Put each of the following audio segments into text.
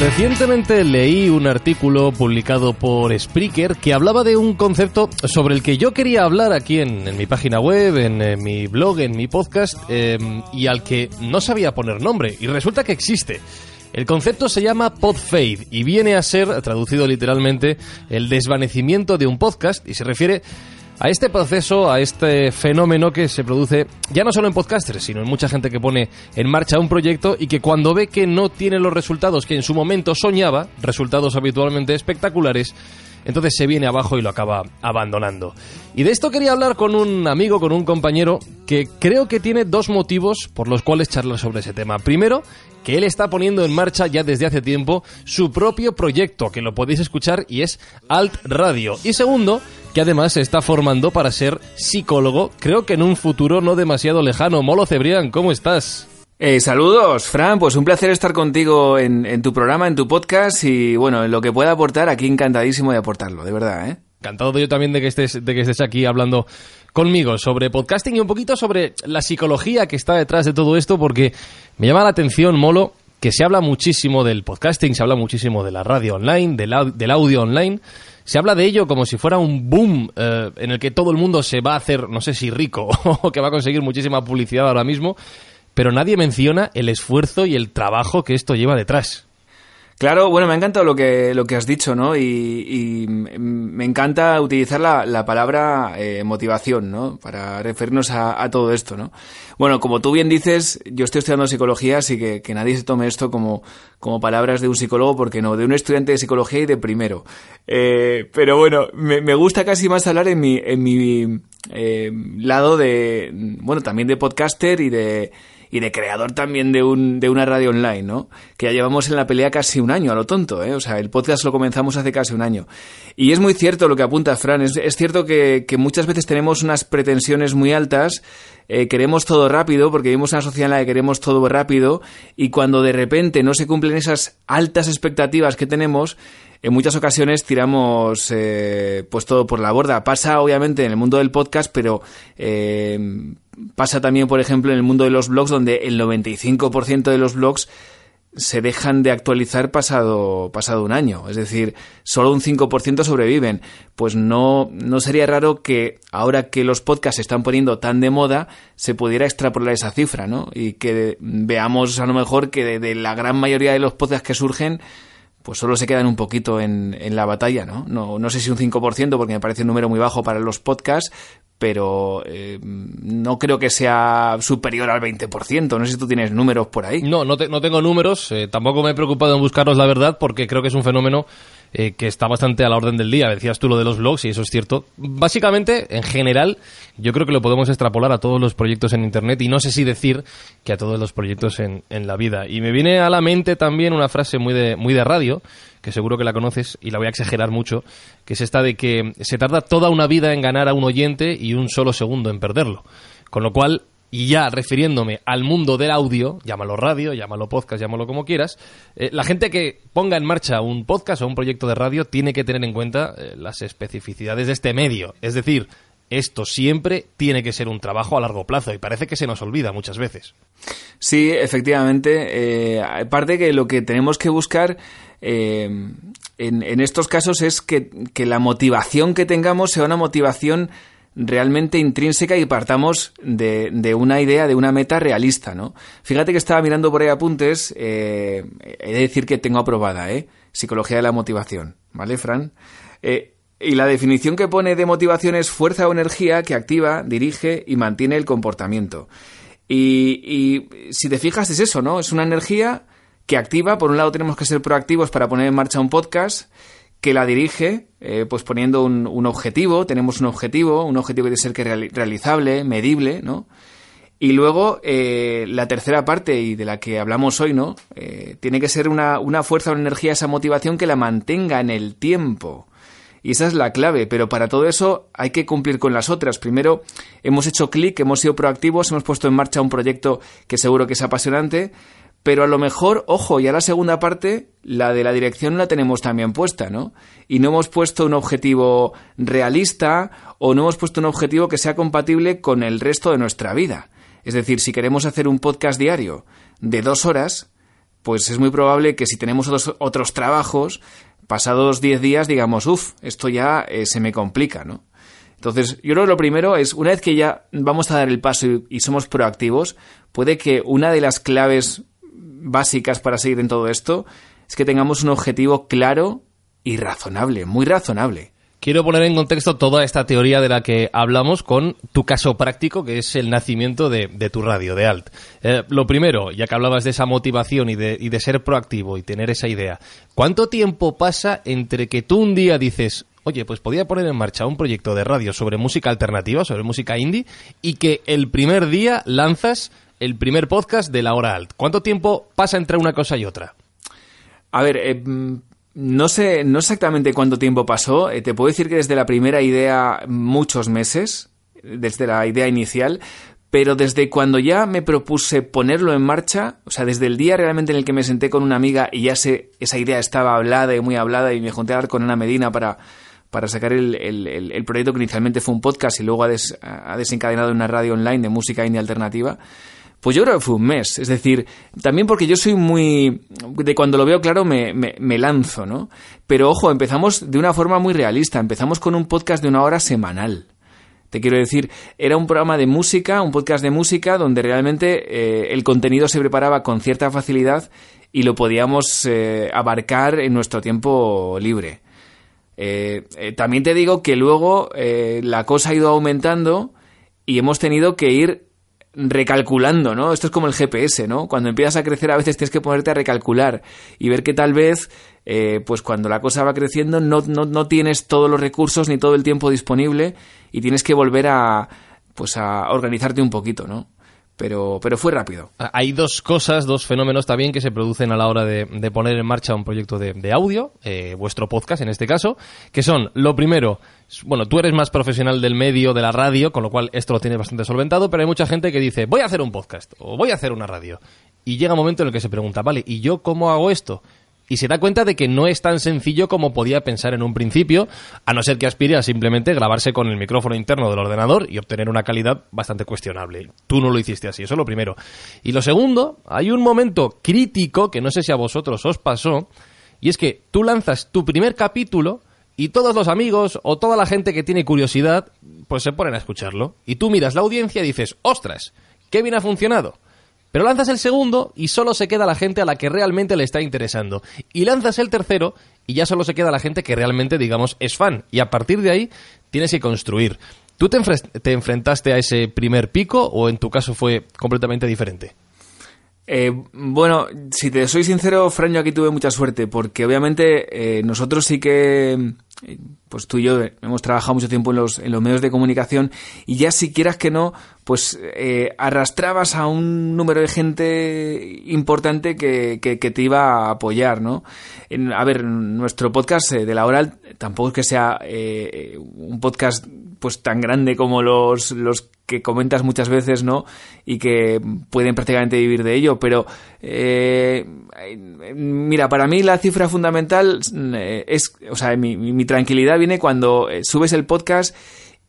Recientemente leí un artículo publicado por Spreaker que hablaba de un concepto sobre el que yo quería hablar aquí en, en mi página web, en, eh, mi blog, en mi podcast, eh, y al que no sabía poner nombre. Y resulta que existe. El concepto se llama podfade y viene a ser, traducido literalmente, el desvanecimiento de un podcast y se refiere a este proceso, a este fenómeno que se produce ya no solo en podcasters, sino en mucha gente que pone en marcha un proyecto y que cuando ve que no tiene los resultados que en su momento soñaba, resultados habitualmente espectaculares, entonces se viene abajo y lo acaba abandonando. Y de esto quería hablar con un amigo, con un compañero, que creo que tiene dos motivos por los cuales charlar sobre ese tema. Primero, que él está poniendo en marcha ya desde hace tiempo su propio proyecto, que lo podéis escuchar y es Alt Radio. Y segundo, que además se está formando para ser psicólogo, creo que en un futuro no demasiado lejano. Molo Cebrián, ¿cómo estás? Eh, saludos, Fran. Pues un placer estar contigo en, en tu programa, en tu podcast y bueno, en lo que pueda aportar, aquí encantadísimo de aportarlo, de verdad, ¿eh? Encantado yo también de que estés, de que estés aquí hablando conmigo sobre podcasting y un poquito sobre la psicología que está detrás de todo esto, porque me llama la atención, Molo, que se habla muchísimo del podcasting, se habla muchísimo de la radio online, del, del audio online. Se habla de ello como si fuera un boom eh, en el que todo el mundo se va a hacer, no sé si rico o que va a conseguir muchísima publicidad ahora mismo, pero nadie menciona el esfuerzo y el trabajo que esto lleva detrás. Claro, bueno, me ha encantado lo que, lo que has dicho, ¿no? Y, y me encanta utilizar la, la palabra eh, motivación, ¿no? Para referirnos a, a todo esto, ¿no? Bueno, como tú bien dices, yo estoy estudiando psicología, así que que nadie se tome esto como, como palabras de un psicólogo, porque no, de un estudiante de psicología y de primero. Eh, pero bueno, me, me gusta casi más hablar en mi, en mi eh, lado de, bueno, también de podcaster y de, y de creador también de, un, de una radio online, ¿no? Que ya llevamos en la pelea casi un año, a lo tonto, ¿eh? O sea, el podcast lo comenzamos hace casi un año. Y es muy cierto lo que apunta Fran, es, cierto que, que muchas veces tenemos unas pretensiones muy altas, eh, queremos todo rápido, porque vivimos en una sociedad en la que queremos todo rápido, y cuando de repente no se cumplen esas altas expectativas que tenemos, en muchas ocasiones tiramos eh, pues todo por la borda. Pasa obviamente en el mundo del podcast, pero eh, pasa también, por ejemplo, en el mundo de los blogs, donde el 95% de los blogs se dejan de actualizar pasado, pasado un año. Es decir, solo un 5% sobreviven. Pues no, no sería raro que ahora que los podcasts se están poniendo tan de moda, se pudiera extrapolar esa cifra, ¿no? Y que veamos a lo mejor que de, de la gran mayoría de los podcasts que surgen, pues solo se quedan un poquito en, en la batalla, ¿no? ¿no? No sé si un 5%, porque me parece un número muy bajo para los podcasts, pero eh, no creo que sea superior al 20%. No sé si tú tienes números por ahí. No, no, te- no tengo números, eh, tampoco me he preocupado en buscarlos la verdad, porque creo que es un fenómeno eh, que está bastante a la orden del día. Decías tú lo de los blogs, y eso es cierto. Básicamente, en general, yo creo que lo podemos extrapolar a todos los proyectos en Internet, y no sé si decir que a todos los proyectos en, en la vida. Y me viene a la mente también una frase muy de, muy de radio, que seguro que la conoces, y la voy a exagerar mucho, que es esta de que se tarda toda una vida en ganar a un oyente y un solo segundo en perderlo. Con lo cual, y ya refiriéndome al mundo del audio, llámalo radio, llámalo podcast, llámalo como quieras, eh, la gente que ponga en marcha un podcast o un proyecto de radio tiene que tener en cuenta eh, las especificidades de este medio. Es decir, esto siempre tiene que ser un trabajo a largo plazo y parece que se nos olvida muchas veces. Sí, efectivamente. Eh, aparte que lo que tenemos que buscar eh, en, en estos casos es que, que la motivación que tengamos sea una motivación realmente intrínseca y partamos de, de una idea, de una meta realista, ¿no? Fíjate que estaba mirando por ahí apuntes, eh, he de decir que tengo aprobada, ¿eh? Psicología de la motivación, ¿vale, Fran? Eh, y la definición que pone de motivación es fuerza o energía que activa, dirige y mantiene el comportamiento. Y, y, si te fijas es eso, ¿no? Es una energía que activa, por un lado tenemos que ser proactivos para poner en marcha un podcast, que la dirige, eh, pues poniendo un, un, objetivo, tenemos un objetivo, un objetivo que ser que realizable, medible, ¿no? Y luego, eh, la tercera parte, y de la que hablamos hoy, ¿no? Eh, tiene que ser una, una fuerza, una energía, esa motivación que la mantenga en el tiempo. Y esa es la clave, pero para todo eso hay que cumplir con las otras. Primero, hemos hecho clic, hemos sido proactivos, hemos puesto en marcha un proyecto que seguro que es apasionante, pero a lo mejor, ojo, ya la segunda parte, la de la dirección la tenemos también puesta, ¿no? Y no hemos puesto un objetivo realista o no hemos puesto un objetivo que sea compatible con el resto de nuestra vida. Es decir, si queremos hacer un podcast diario de dos horas, pues es muy probable que si tenemos otros, otros trabajos, pasados diez días digamos, uff, esto ya eh, se me complica, ¿no? Entonces, yo creo que lo primero es, una vez que ya vamos a dar el paso y, y somos proactivos, puede que una de las claves básicas para seguir en todo esto es que tengamos un objetivo claro y razonable, muy razonable. Quiero poner en contexto toda esta teoría de la que hablamos con tu caso práctico, que es el nacimiento de, tu radio, de Alt. Eh, lo primero, ya que hablabas de esa motivación y de, y de ser proactivo y tener esa idea, ¿cuánto tiempo pasa entre que tú un día dices, oye, pues podía poner en marcha un proyecto de radio sobre música alternativa, sobre música indie, y que el primer día lanzas el primer podcast de la hora alt. ¿Cuánto tiempo pasa entre una cosa y otra? A ver, eh, no sé, no exactamente cuánto tiempo pasó. Eh, te puedo decir que desde la primera idea, muchos meses, desde la idea inicial, pero desde cuando ya me propuse ponerlo en marcha, o sea, desde el día realmente en el que me senté con una amiga y ya sé, esa idea estaba hablada y muy hablada y me junté a hablar con Ana Medina para, para sacar el, el, proyecto que inicialmente fue un podcast y luego ha desencadenado una radio online de música indie alternativa. Pues yo creo que fue un mes. Es decir, también porque yo soy muy. de cuando lo veo claro me, me, lanzo, ¿no? Pero ojo, empezamos de una forma muy realista. Empezamos con un podcast de una hora semanal. Te quiero decir, era un programa de música, un podcast de música, donde realmente eh, el contenido se preparaba con cierta facilidad y lo podíamos eh, abarcar en nuestro tiempo libre. Eh, también te digo que luego la cosa ha ido aumentando y hemos tenido que ir recalculando, ¿no? Esto es como el GPS, ¿no? Cuando empiezas a crecer a veces tienes que ponerte a recalcular y ver que tal vez, eh, pues cuando la cosa va creciendo no, no, no, tienes todos los recursos ni todo el tiempo disponible y tienes que volver a, pues a organizarte un poquito, ¿no? Pero, pero fue rápido. Hay dos cosas, dos fenómenos también que se producen a la hora de, poner en marcha un proyecto de, audio, eh, vuestro podcast en este caso, que son, lo primero, bueno, tú eres más profesional del medio, de la radio, con lo cual esto lo tienes bastante solventado, pero hay mucha gente que dice, voy a hacer un podcast o voy a hacer una radio. Y llega un momento en el que se pregunta, vale, ¿y yo cómo hago esto? Y se da cuenta de que no es tan sencillo como podía pensar en un principio, a no ser que aspire a simplemente grabarse con el micrófono interno del ordenador y obtener una calidad bastante cuestionable. Tú no lo hiciste así, eso es lo primero. Y lo segundo, hay un momento crítico que no sé si a vosotros os pasó, y es que tú lanzas tu primer capítulo y todos los amigos o toda la gente que tiene curiosidad, pues se ponen a escucharlo. Y tú miras la audiencia y dices, ostras, qué bien ha funcionado. Pero lanzas el segundo y solo se queda la gente a la que realmente le está interesando. Y lanzas el tercero y ya solo se queda la gente que realmente, digamos, es fan. Y a partir de ahí tienes que construir. ¿Tú te, enfrentaste a ese primer pico o en tu caso fue completamente diferente? Eh, bueno, si te soy sincero, Fran, yo aquí tuve mucha suerte, porque obviamente eh, nosotros sí que pues tú y yo hemos trabajado mucho tiempo en los, en los medios de comunicación y ya si quieras que no, pues eh, arrastrabas a un número de gente importante que, que, te iba a apoyar, ¿no? a ver, nuestro podcast eh, de la oral tampoco es que sea eh, un podcast pues tan grande como los, los que comentas muchas veces, ¿no? Y que pueden prácticamente vivir de ello, pero eh, mira, para mí la cifra fundamental eh, es, o sea, mi, mi tranquilidad viene cuando eh, subes el podcast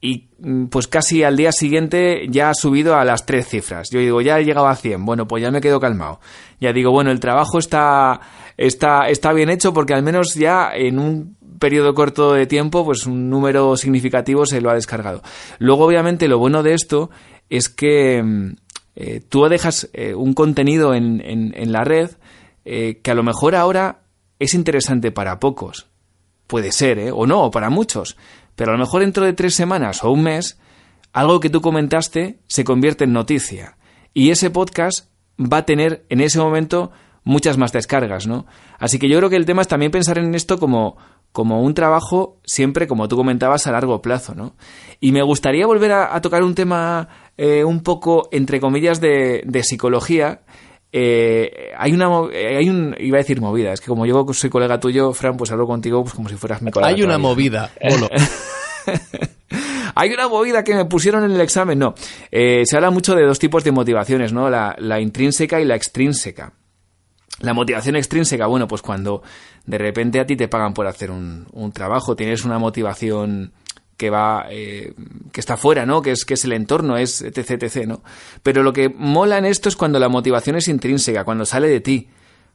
y mm, pues casi al día siguiente ya ha subido a las tres cifras. Yo digo, ya he llegado a 100, bueno, pues ya me quedo calmado. Ya digo, bueno, el trabajo está, está, está bien hecho porque al menos ya en un periodo corto de tiempo, pues un número significativo se lo ha descargado. Luego, obviamente, lo bueno de esto es que mm, eh, tú dejas eh, un contenido en, en, la red que a lo mejor ahora es interesante para pocos. Puede ser, ¿eh? O no, para muchos. Pero a lo mejor dentro de tres semanas o un mes, algo que tú comentaste se convierte en noticia. Y ese podcast va a tener en ese momento muchas más descargas, ¿no? Así que yo creo que el tema es también pensar en esto como, como un trabajo siempre, como tú comentabas, a largo plazo, ¿no? Y me gustaría volver a, tocar un tema eh, un poco, entre comillas, de, de psicología. Eh, hay una hay un iba a decir movida es que como yo soy colega tuyo Fran pues hablo contigo pues como si fueras mi colega hay una movida hay una movida que me pusieron en el examen no eh, se habla mucho de dos tipos de motivaciones no la, la intrínseca y la extrínseca. La motivación extrínseca, bueno, pues cuando de repente a ti te pagan por hacer un, trabajo, tienes una motivación que va eh, que está fuera, ¿no? Que es que es el entorno, es etc, etc, ¿no? Pero lo que mola en esto es cuando la motivación es intrínseca, cuando sale de ti,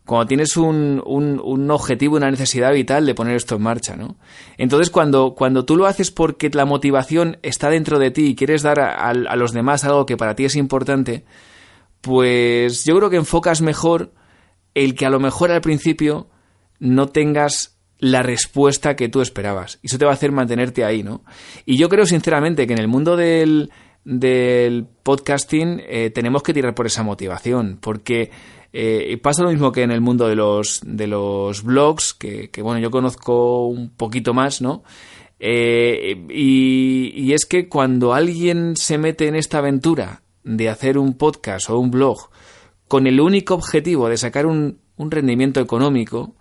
cuando tienes un, un, un, objetivo, una necesidad vital de poner esto en marcha, ¿no? Entonces, cuando, cuando tú lo haces porque la motivación está dentro de ti y quieres dar a, a los demás algo que para ti es importante, pues yo creo que enfocas mejor el que a lo mejor al principio no tengas la respuesta que tú esperabas. Y eso te va a hacer mantenerte ahí, ¿no? Y yo creo sinceramente que en el mundo del, del podcasting eh, tenemos que tirar por esa motivación, porque eh, pasa lo mismo que en el mundo de los, de los blogs, que, bueno, yo conozco un poquito más, ¿no? Eh, y, y es que cuando alguien se mete en esta aventura de hacer un podcast o un blog con el único objetivo de sacar un, rendimiento económico,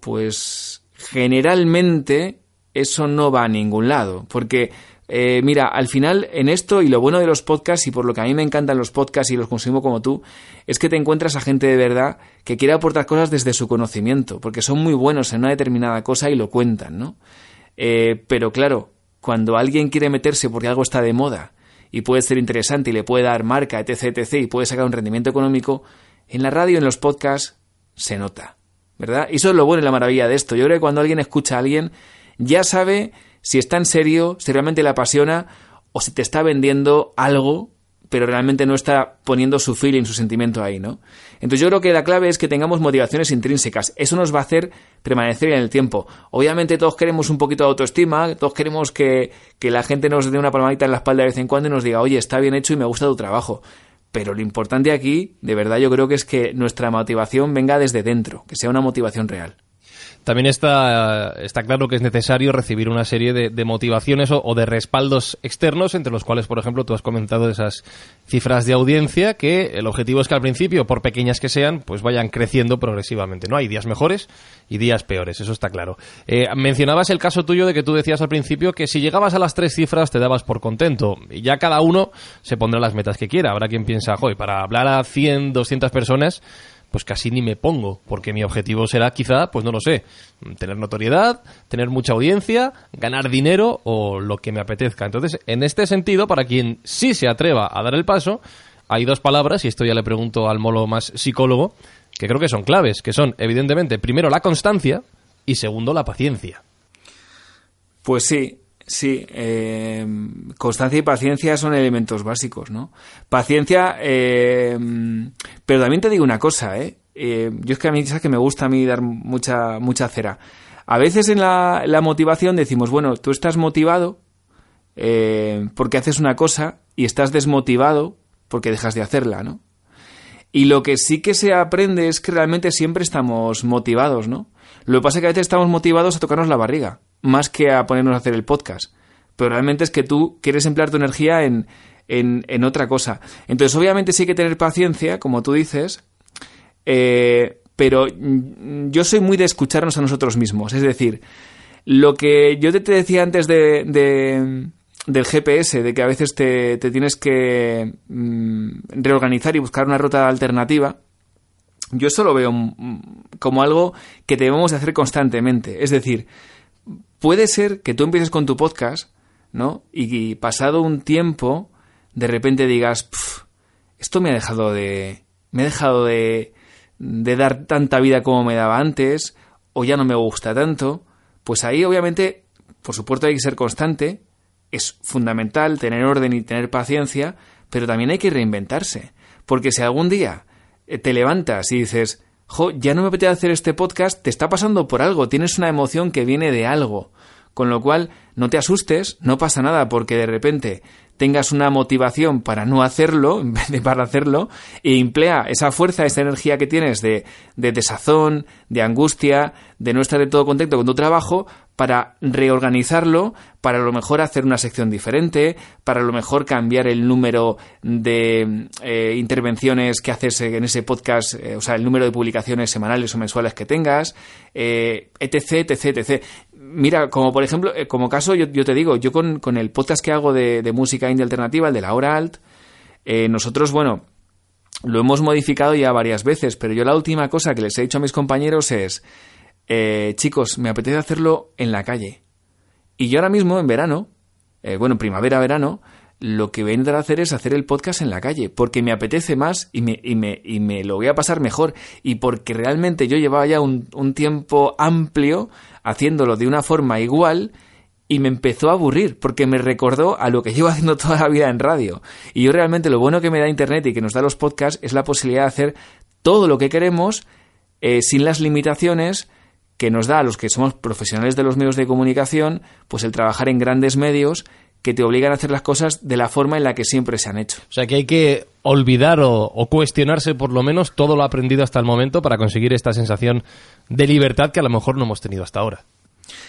pues generalmente eso no va a ningún lado. Porque, eh, mira, al final en esto y lo bueno de los podcasts y por lo que a mí me encantan los podcasts y los consumo como tú, es que te encuentras a gente de verdad que quiere aportar cosas desde su conocimiento, porque son muy buenos en una determinada cosa y lo cuentan, ¿no? Eh, pero claro, cuando alguien quiere meterse porque algo está de moda y puede ser interesante y le puede dar marca, etc, etc, y puede sacar un rendimiento económico, en la radio, en los podcasts, se nota, ¿verdad? Y eso es lo bueno y la maravilla de esto. Yo creo que cuando alguien escucha a alguien, ya sabe si está en serio, si realmente le apasiona, o si te está vendiendo algo pero realmente no está poniendo su feeling, su sentimiento ahí, ¿no? Entonces yo creo que la clave es que tengamos motivaciones intrínsecas. Eso nos va a hacer permanecer en el tiempo. Obviamente todos queremos un poquito de autoestima, todos queremos que, que la gente nos dé una palmadita en la espalda de vez en cuando y nos diga, oye, está bien hecho y me gusta tu trabajo. Pero lo importante aquí, de verdad, yo creo que es que nuestra motivación venga desde dentro, que sea una motivación real. También está, está claro que es necesario recibir una serie de, motivaciones o, de respaldos externos, entre los cuales, por ejemplo, tú has comentado esas cifras de audiencia, que el objetivo es que al principio, por pequeñas que sean, pues vayan creciendo progresivamente. ¿no? Hay días mejores y días peores, eso está claro. Eh, mencionabas el caso tuyo de que tú decías al principio que si llegabas a las tres cifras te dabas por contento. Y ya cada uno se pondrá las metas que quiera. Habrá quien piensa, joder, para hablar a 100, 200 personas pues casi ni me pongo, porque mi objetivo será quizá, pues no lo sé, tener notoriedad, tener mucha audiencia, ganar dinero o lo que me apetezca. Entonces, en este sentido, para quien sí se atreva a dar el paso, hay dos palabras, y esto ya le pregunto al molo más psicólogo, que creo que son claves, que son, evidentemente, primero la constancia y segundo la paciencia. Pues sí, Sí, eh, constancia y paciencia son elementos básicos, ¿no? Paciencia, eh, pero también te digo una cosa, ¿eh? ¿eh? Yo es que a mí sabes que me gusta a mí dar mucha, mucha cera. A veces en la, la motivación decimos, bueno, tú estás motivado porque haces una cosa y estás desmotivado porque dejas de hacerla, ¿no? Y lo que sí que se aprende es que realmente siempre estamos motivados, ¿no? Lo que pasa es que a veces estamos motivados a tocarnos la barriga más que a ponernos a hacer el podcast. Pero realmente es que tú quieres emplear tu energía en, en, otra cosa. Entonces, obviamente sí hay que tener paciencia, como tú dices, eh, pero yo soy muy de escucharnos a nosotros mismos. Es decir, lo que yo te, decía antes de, del GPS, de que a veces te, tienes que mm, reorganizar y buscar una ruta alternativa, yo eso lo veo como algo que debemos de hacer constantemente. Es decir, puede ser que tú empieces con tu podcast, ¿no? Y, pasado un tiempo, de repente digas, esto me ha dejado de. me ha dejado de, de dar tanta vida como me daba antes, o ya no me gusta tanto. Pues ahí, obviamente, por supuesto, hay que ser constante, es fundamental tener orden y tener paciencia, pero también hay que reinventarse. Porque si algún día eh, te levantas y dices, jo, ya no me apetece hacer este podcast, te está pasando por algo, tienes una emoción que viene de algo. Con lo cual, no te asustes, no pasa nada porque de repente tengas una motivación para no hacerlo, en vez de para hacerlo, e emplea esa fuerza, esa energía que tienes de, de desazón, de angustia, de no estar de todo contento con tu trabajo, para reorganizarlo, para a lo mejor hacer una sección diferente, para a lo mejor cambiar el número de eh, intervenciones que haces en ese podcast, eh, o sea, el número de publicaciones semanales o mensuales que tengas, eh, etc, etc, etc. Mira, como por ejemplo, como caso, yo, te digo, yo con, con, el podcast que hago de, de música indie alternativa, el de la hora alt, nosotros, bueno, lo hemos modificado ya varias veces, pero yo la última cosa que les he dicho a mis compañeros es, eh, chicos, me apetece hacerlo en la calle. Y yo ahora mismo, en verano, eh, bueno, primavera, verano, lo que voy a intentar hacer es hacer el podcast en la calle, porque me apetece más y me, y me, y me lo voy a pasar mejor. Y porque realmente yo llevaba ya un, un tiempo amplio haciéndolo de una forma igual y me empezó a aburrir porque me recordó a lo que llevo haciendo toda la vida en radio. Y yo realmente lo bueno que me da Internet y que nos da los podcasts es la posibilidad de hacer todo lo que queremos eh, sin las limitaciones que nos da a los que somos profesionales de los medios de comunicación, pues el trabajar en grandes medios que te obligan a hacer las cosas de la forma en la que siempre se han hecho. O sea que hay que olvidar o, o, cuestionarse por lo menos todo lo aprendido hasta el momento para conseguir esta sensación de libertad que a lo mejor no hemos tenido hasta ahora.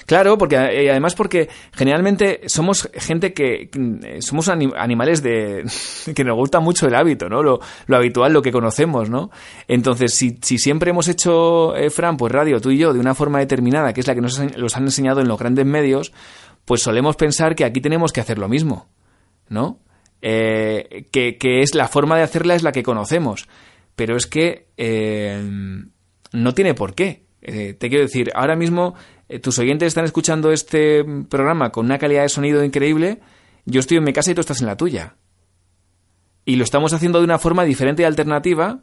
Claro, porque eh, además porque generalmente somos gente que eh, somos animales de que nos gusta mucho el hábito, ¿no? Lo, habitual, lo que conocemos, ¿no? Entonces, si, si siempre hemos hecho, eh, Fran, pues radio, tú y yo, de una forma determinada, que es la que nos los han enseñado en los grandes medios, pues solemos pensar que aquí tenemos que hacer lo mismo, ¿no? que, que, es la forma de hacerla es la que conocemos. Pero es que no tiene por qué. Te quiero decir, ahora mismo eh, tus oyentes están escuchando este programa con una calidad de sonido increíble, yo estoy en mi casa y tú estás en la tuya. Y lo estamos haciendo de una forma diferente y alternativa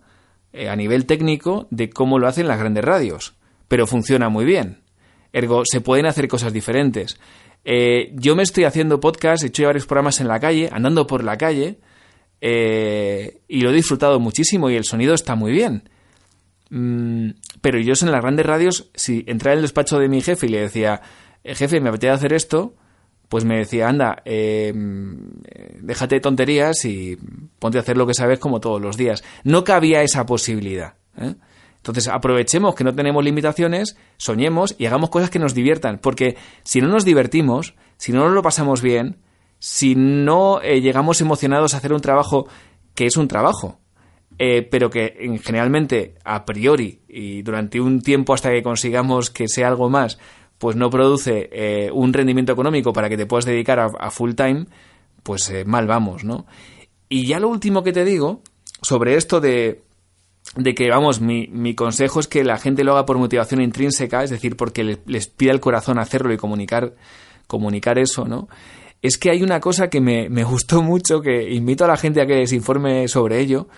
eh, a nivel técnico de cómo lo hacen las grandes radios. Pero funciona muy bien. Ergo, se pueden hacer cosas diferentes. Eh, yo me estoy haciendo podcast, he hecho varios programas en la calle, andando por la calle, y lo he disfrutado muchísimo y el sonido está muy bien. Mm, pero yo en las grandes radios, si entraba en el despacho de mi jefe y le decía, eh, jefe, me apetece hacer esto, pues me decía, anda, em, déjate de tonterías y ponte a hacer lo que sabes como todos los días. No cabía esa posibilidad. ¿eh? Entonces aprovechemos que no tenemos limitaciones, soñemos y hagamos cosas que nos diviertan, porque si no nos divertimos, si no nos lo pasamos bien, si no eh, llegamos emocionados a hacer un trabajo que es un trabajo, eh, pero que generalmente a priori y durante un tiempo hasta que consigamos que sea algo más, pues no produce eh, un rendimiento económico para que te puedas dedicar a, full time, pues eh, mal vamos, ¿no? Y ya lo último que te digo sobre esto de, de que, vamos, mi, mi, consejo es que la gente lo haga por motivación intrínseca, es decir, porque les, les pida el corazón hacerlo y comunicar, comunicar eso, ¿no? Es que hay una cosa que me, me gustó mucho, que invito a la gente a que se informe sobre ello,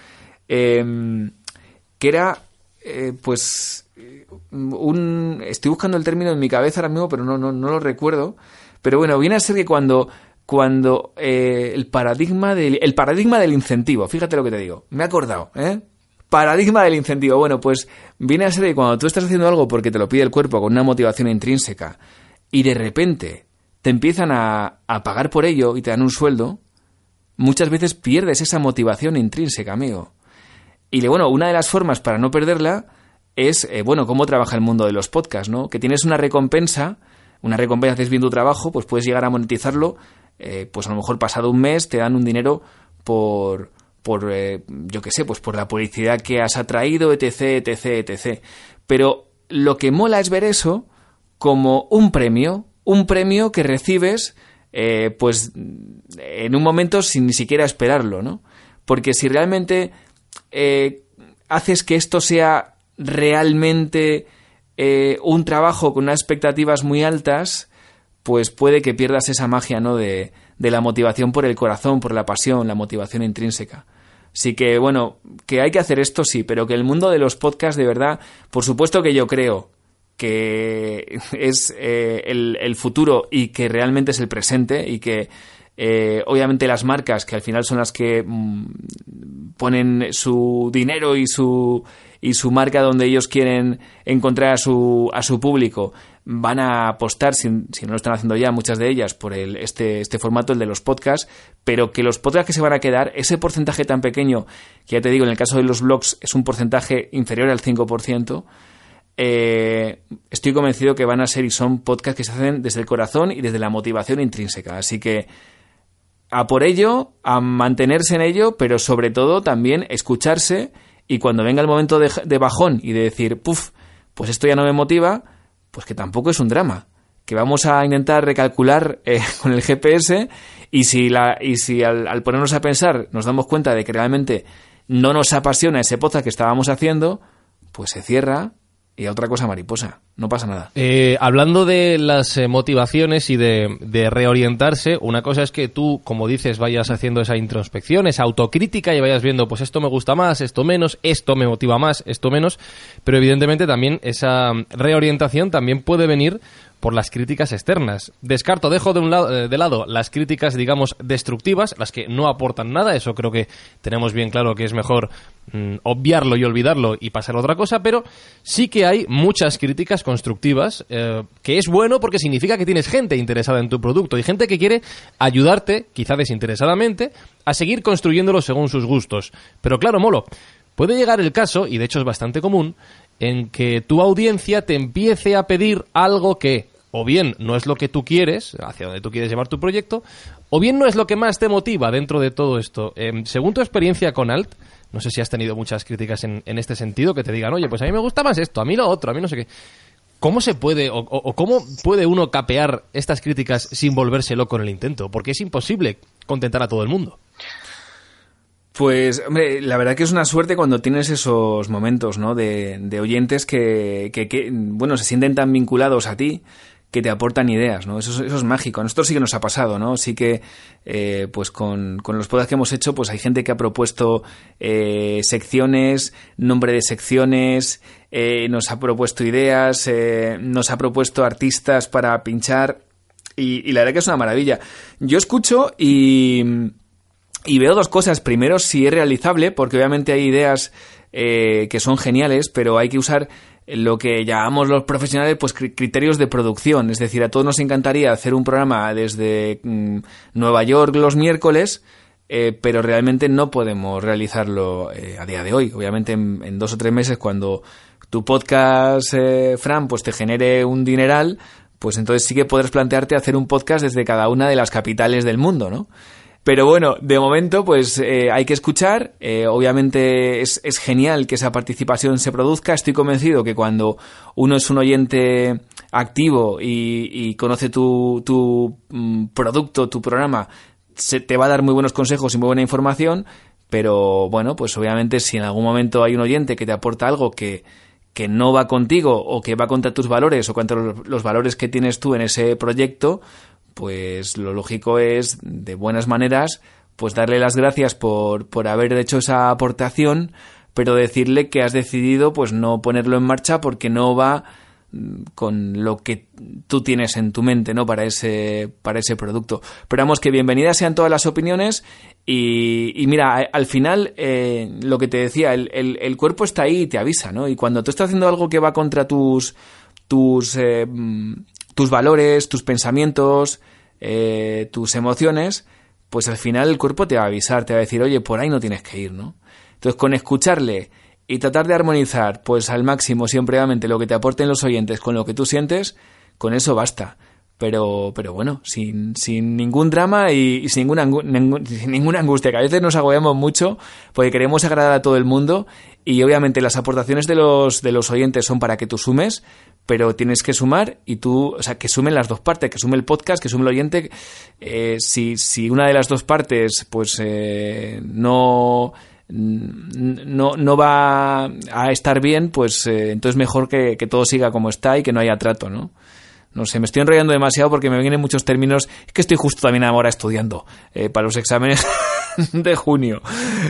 Em, que era, eh, pues, un... Estoy buscando el término en mi cabeza ahora mismo, pero no, no, no lo recuerdo. Pero bueno, viene a ser que cuando, cuando eh, el, paradigma del, el paradigma del incentivo, fíjate lo que te digo, me he acordado, ¿eh? Paradigma del incentivo. Bueno, pues viene a ser que cuando tú estás haciendo algo porque te lo pide el cuerpo con una motivación intrínseca y de repente te empiezan a, a pagar por ello y te dan un sueldo, muchas veces pierdes esa motivación intrínseca, amigo. Y bueno, una de las formas para no perderla es, eh, bueno, cómo trabaja el mundo de los podcasts, ¿no? Que tienes una recompensa, una recompensa, haces bien tu trabajo, pues puedes llegar a monetizarlo, eh, pues a lo mejor pasado un mes te dan un dinero por, por eh, yo qué sé, pues por la publicidad que has atraído, etc, etc, etc. Pero lo que mola es ver eso como un premio, un premio que recibes, pues en un momento sin ni siquiera esperarlo, ¿no? Porque si realmente eh, haces que esto sea realmente eh, un trabajo con unas expectativas muy altas, pues puede que pierdas esa magia, ¿no? De, de la motivación por el corazón, por la pasión, la motivación intrínseca. Así que, bueno, que hay que hacer esto sí, pero que el mundo de los podcasts, de verdad, por supuesto que yo creo que es eh, el, el, futuro y que realmente es el presente y que eh, obviamente las marcas, que al final son las que mm, ponen su dinero y su, y su marca donde ellos quieren encontrar a su, a su público van a apostar, si, si, no lo están haciendo ya muchas de ellas, por el, este, este formato, el de los podcasts, pero que los podcasts que se van a quedar, ese porcentaje tan pequeño, que ya te digo, en el caso de los blogs es un porcentaje inferior al 5%, eh, estoy convencido que van a ser y son podcasts que se hacen desde el corazón y desde la motivación intrínseca. Así que a por ello, a mantenerse en ello, pero sobre todo también escucharse y cuando venga el momento de, de bajón y de decir, puff, pues esto ya no me motiva, pues que tampoco es un drama. Que vamos a intentar recalcular eh, con el GPS y si, la, y si al, al, ponernos a pensar nos damos cuenta de que realmente no nos apasiona ese podcast que estábamos haciendo, pues se cierra y a otra cosa mariposa. No pasa nada. Eh, hablando de las eh, motivaciones y de, de, reorientarse, una cosa es que tú, como dices, vayas haciendo esa introspección, esa autocrítica y vayas viendo, pues esto me gusta más, esto menos, esto me motiva más, esto menos, pero evidentemente también esa reorientación también puede venir por las críticas externas. Descarto, dejo de, un lado, eh, de lado las críticas, digamos, destructivas, las que no aportan nada, eso creo que tenemos bien claro que es mejor mm, obviarlo y olvidarlo y pasar a otra cosa, pero sí que hay muchas críticas constructivas, eh, que es bueno porque significa que tienes gente interesada en tu producto y gente que quiere ayudarte, quizá desinteresadamente, a seguir construyéndolo según sus gustos. Pero claro, Molo, puede llegar el caso, y de hecho es bastante común, en que tu audiencia te empiece a pedir algo que o bien no es lo que tú quieres, hacia donde tú quieres llevar tu proyecto, o bien no es lo que más te motiva dentro de todo esto. Eh, según tu experiencia con Alt, no sé si has tenido muchas críticas en, en, este sentido, que te digan, oye, pues a mí me gusta más esto, a mí lo otro, a mí no sé qué. ¿Cómo se puede, o cómo puede uno capear estas críticas sin volverse loco en el intento? Porque es imposible contentar a todo el mundo. Pues, hombre, la verdad que es una suerte cuando tienes esos momentos, ¿no? De, de oyentes que, que, bueno, se sienten tan vinculados a ti que te aportan ideas, ¿no? Eso, eso es mágico. A nosotros sí que nos ha pasado, ¿no? Sí que, eh, pues con, con los podcasts que hemos hecho, pues hay gente que ha propuesto eh, secciones, nombre de secciones, eh, nos ha propuesto ideas, eh, nos ha propuesto artistas para pinchar y la verdad que es una maravilla. Yo escucho y y veo dos cosas. Primero, si es realizable, porque obviamente hay ideas eh, que son geniales, pero hay que usar lo que llamamos los profesionales, pues criterios de producción. Es decir, a todos nos encantaría hacer un programa desde mmm, Nueva York los miércoles, eh, pero realmente no podemos realizarlo eh, a día de hoy. Obviamente en, en, dos o tres meses, cuando tu podcast, eh, Fran, pues te genere un dineral, pues entonces sí que podrás plantearte hacer un podcast desde cada una de las capitales del mundo, ¿no? Pero bueno, de momento, pues eh, hay que escuchar. Eh, obviamente es, es, genial que esa participación se produzca. Estoy convencido que cuando uno es un oyente activo y, conoce tu, tu mm, producto, tu programa, se te va a dar muy buenos consejos y muy buena información. Pero bueno, pues obviamente si en algún momento hay un oyente que te aporta algo que, que no va contigo o que va contra tus valores o contra los valores que tienes tú en ese proyecto, pues lo lógico es, de buenas maneras, pues darle las gracias por, por haber hecho esa aportación, pero decirle que has decidido pues no ponerlo en marcha porque no va con lo que tú tienes en tu mente, ¿no? Para ese, para ese producto. Pero vamos, que bienvenidas sean todas las opiniones y, y mira, al final, eh, lo que te decía, el, el, el, cuerpo está ahí y te avisa, ¿no? Y cuando tú estás haciendo algo que va contra tus, tus, eh, tus valores, tus pensamientos, eh, tus emociones, pues al final el cuerpo te va a avisar, te va a decir, oye, por ahí no tienes que ir, ¿no? Entonces, con escucharle y tratar de armonizar, pues al máximo, siempre lo que te aporten los oyentes con lo que tú sientes, con eso basta. Pero, pero bueno, sin, sin ningún drama y, sin, ninguna, sin ninguna angustia, que a veces nos agobiamos mucho porque queremos agradar a todo el mundo y obviamente las aportaciones de los, de los oyentes son para que tú sumes, pero tienes que sumar y tú, o sea, que sumen las dos partes, que sume el podcast, que sume el oyente. Eh, si, si una de las dos partes, pues eh, no, no, no va a estar bien, pues eh, entonces mejor que, que, todo siga como está y que no haya trato, ¿no? No sé, me estoy enrollando demasiado porque me vienen muchos términos. Es que estoy justo también ahora estudiando eh, para los exámenes de junio.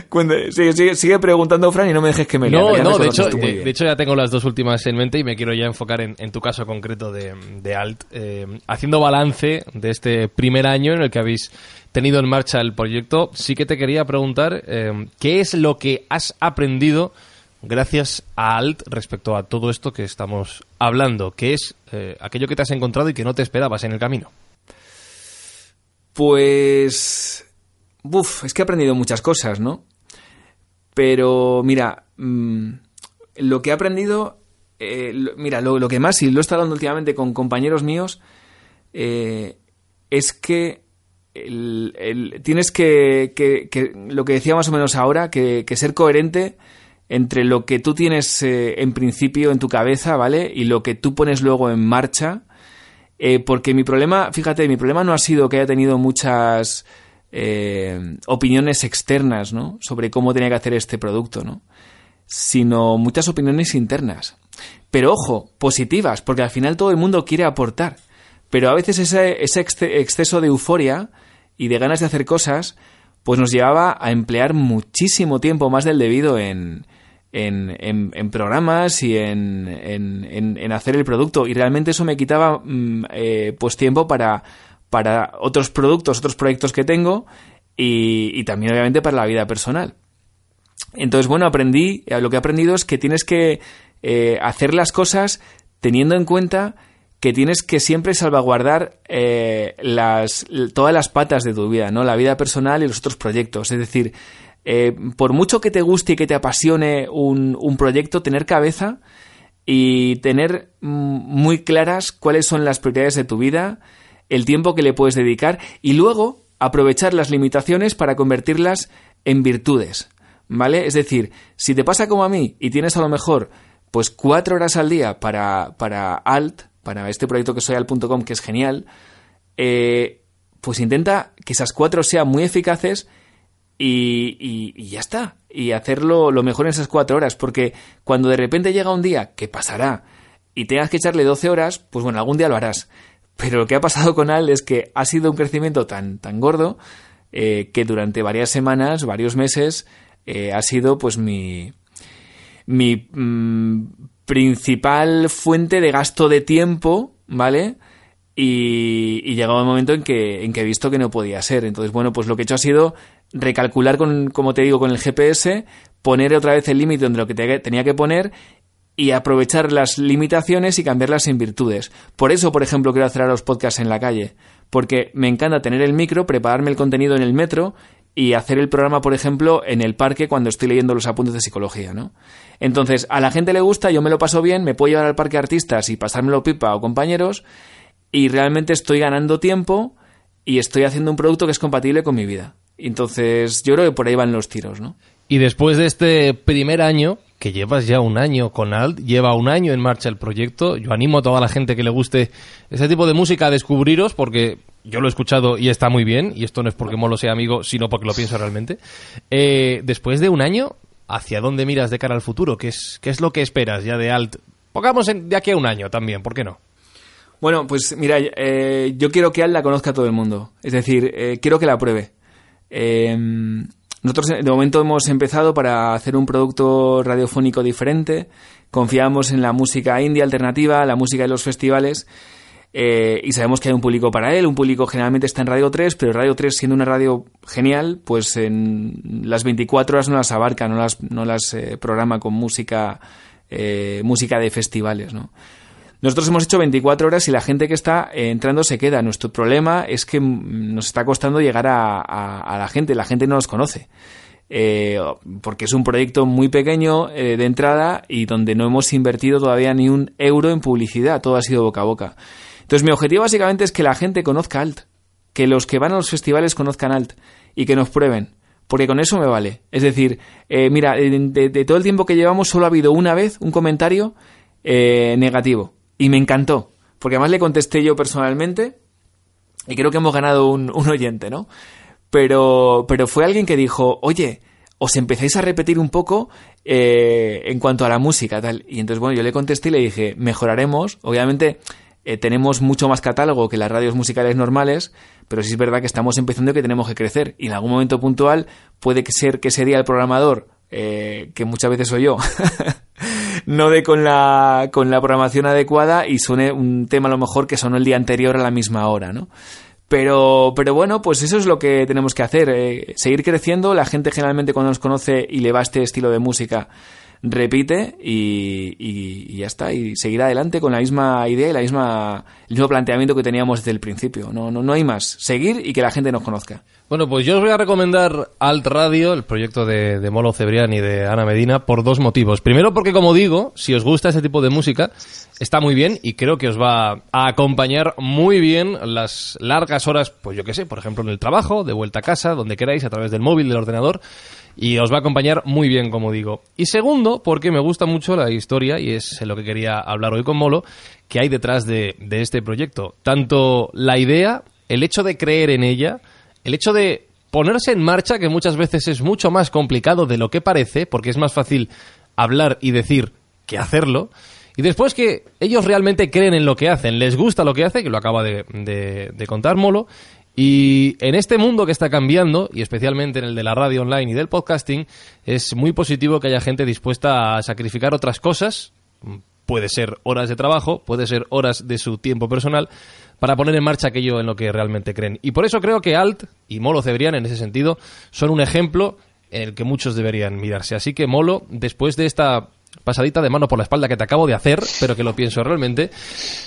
Cuando, sigue, sigue, sigue, preguntando, Fran, y no me dejes que me No, lea, no, de hecho, de, de, hecho ya tengo las dos últimas en mente y me quiero ya enfocar en, en tu caso concreto de, de Alt. Eh, haciendo balance de este primer año en el que habéis tenido en marcha el proyecto, sí que te quería preguntar eh, qué es lo que has aprendido gracias a Alt respecto a todo esto que estamos hablando, que es eh, aquello que te has encontrado y que no te esperabas en el camino? Pues... Uf, es que he aprendido muchas cosas, ¿no? Pero mira, mm, lo que he aprendido, eh, mira, lo, que más, y lo he estado hablando últimamente con compañeros míos, eh, es que tienes que, lo que decía más o menos ahora, que, ser coherente entre lo que tú tienes eh, en principio en tu cabeza, ¿vale? Y lo que tú pones luego en marcha. porque mi problema, fíjate, mi problema no ha sido que haya tenido muchas opiniones externas, ¿no? Sobre cómo tenía que hacer este producto, ¿no? sino muchas opiniones internas. Pero ojo, positivas, porque al final todo el mundo quiere aportar. Pero a veces ese, exceso de euforia y de ganas de hacer cosas, pues nos llevaba a emplear muchísimo tiempo más del debido en, en, en, programas y en, en, hacer el producto. Y realmente eso me quitaba mm, eh, pues tiempo para, para otros productos, otros proyectos que tengo y, y también obviamente para la vida personal. Entonces, bueno, aprendí, eh, lo que he aprendido es que tienes que eh, hacer las cosas teniendo en cuenta que tienes que siempre salvaguardar eh, las, todas las patas de tu vida, ¿no? La vida personal y los otros proyectos. Es decir, por mucho que te guste y que te apasione un, un proyecto, tener cabeza y tener mm, muy claras cuáles son las prioridades de tu vida, el tiempo que le puedes dedicar y luego aprovechar las limitaciones para convertirlas en virtudes. ¿vale? Es decir, si te pasa como a mí y tienes a lo mejor pues cuatro horas al día para, para Alt, para este proyecto que soy alt.com, que es genial, eh, pues intenta que esas cuatro sean muy eficaces y, y, ya está. Y hacerlo lo mejor en esas cuatro horas, porque cuando de repente llega un día, que pasará, y tengas que echarle 12 horas, pues bueno, algún día lo harás. Pero lo que ha pasado con Alt es que ha sido un crecimiento tan, tan gordo eh, que durante varias semanas, varios meses, eh, ha sido pues mi, mi mm, principal fuente de gasto de tiempo, ¿vale? Y, y llegaba un momento en que, en que he visto que no podía ser. Entonces, bueno, pues lo que he hecho ha sido recalcular con, como te digo, con el GPS, poner otra vez el límite donde lo que tenía que poner y aprovechar las limitaciones y cambiarlas en virtudes. Por eso, por ejemplo, quiero hacer los podcasts en la calle, porque me encanta tener el micro, prepararme el contenido en el metro y hacer el programa, por ejemplo, en el parque cuando estoy leyendo los apuntes de psicología, ¿no? Entonces, a la gente le gusta, yo me lo paso bien, me puedo llevar al parque artistas y pasármelo pipa o compañeros, y realmente estoy ganando tiempo y estoy haciendo un producto que es compatible con mi vida. Entonces, yo creo que por ahí van los tiros, ¿no? Y después de este primer año, que llevas ya un año con Alt, lleva un año en marcha el proyecto. Yo animo a toda la gente que le guste ese tipo de música a descubriros porque yo lo he escuchado y está muy bien, y esto no es porque Molo sea amigo, sino porque lo pienso realmente. Eh, después de un año, ¿hacia dónde miras de cara al futuro? ¿Qué es, qué es lo que esperas ya de Alt? Pongamos de aquí a un año también, ¿por qué no? Bueno, pues mira, eh, yo quiero que Alt la conozca a todo el mundo. Es decir, eh, quiero que la pruebe. Nosotros de momento hemos empezado para hacer un producto radiofónico diferente. Confiamos en la música indie alternativa, la música de los festivales eh, y sabemos que hay un público para él, un público generalmente está en Radio 3, pero Radio 3 siendo una radio genial, pues en las 24 horas no las abarca, no las, no las eh, programa con música, eh, música de festivales, ¿no? Nosotros hemos hecho 24 horas y la gente que está entrando se queda. Nuestro problema es que nos está costando llegar a, la gente, la gente no nos conoce. porque es un proyecto muy pequeño de entrada y donde no hemos invertido todavía ni un euro en publicidad, todo ha sido boca a boca. Entonces mi objetivo básicamente es que la gente conozca Alt, que los que van a los festivales conozcan Alt y que nos prueben, porque con eso me vale. Es decir, eh, mira, de, todo el tiempo que llevamos solo ha habido una vez un comentario eh, negativo y me encantó, porque además le contesté yo personalmente y creo que hemos ganado un, oyente, ¿no? Pero, pero fue alguien que dijo, oye, os empezáis a repetir un poco eh, en cuanto a la música, tal. Y entonces, bueno, yo le contesté y le dije, mejoraremos. Obviamente, eh, tenemos mucho más catálogo que las radios musicales normales, pero sí es verdad que estamos empezando y que tenemos que crecer. Y en algún momento puntual puede ser que sería el programador, eh, que muchas veces soy yo, no dé con la, con la programación adecuada y suene un tema a lo mejor que sonó el día anterior a la misma hora, ¿no? Pero, pero bueno, pues eso es lo que tenemos que hacer, eh, seguir creciendo. La gente generalmente cuando nos conoce y le va este estilo de música, repite y, y, ya está, y seguir adelante con la misma idea y la misma, el mismo planteamiento que teníamos desde el principio. No, no, no hay más. Seguir y que la gente nos conozca. Bueno, pues yo os voy a recomendar Alt Radio, el proyecto de, de Molo Cebrián y de Ana Medina, por dos motivos. Primero, porque como digo, si os gusta ese tipo de música, está muy bien y creo que os va a acompañar muy bien las largas horas, pues yo qué sé, por ejemplo en el trabajo, de vuelta a casa, donde queráis, a través del móvil, del ordenador y os va a acompañar muy bien, como digo. Y segundo, porque me gusta mucho la historia, y es lo que quería hablar hoy con Molo, que hay detrás de, de este proyecto. Tanto la idea, el hecho de creer en ella, el hecho de ponerse en marcha, que muchas veces es mucho más complicado de lo que parece, porque es más fácil hablar y decir que hacerlo. Y después que ellos realmente creen en lo que hacen, les gusta lo que hace, que lo acaba de, de, de contar Molo, y en este mundo que está cambiando, y especialmente en el de la radio online y del podcasting, es muy positivo que haya gente dispuesta a sacrificar otras cosas, puede ser horas de trabajo, puede ser horas de su tiempo personal, para poner en marcha aquello en lo que realmente creen. Y por eso creo que Alt y Molo Cebrián, en ese sentido, son un ejemplo en el que muchos deberían mirarse. Así que Molo, después de esta pasadita de mano por la espalda que te acabo de hacer, pero que lo pienso realmente.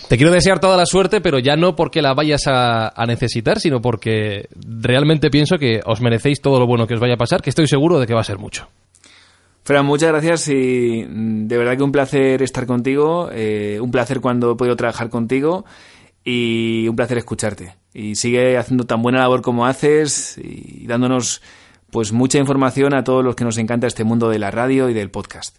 Te quiero desear toda la suerte, pero ya no porque la vayas a, necesitar, sino porque realmente pienso que os merecéis todo lo bueno que os vaya a pasar, que estoy seguro de que va a ser mucho. Fran, muchas gracias y mm, de verdad que un placer estar contigo, eh, un placer cuando he podido trabajar contigo y un placer escucharte. Y sigue haciendo tan buena labor como haces y dándonos pues mucha información a todos los que nos encanta este mundo de la radio y del podcast.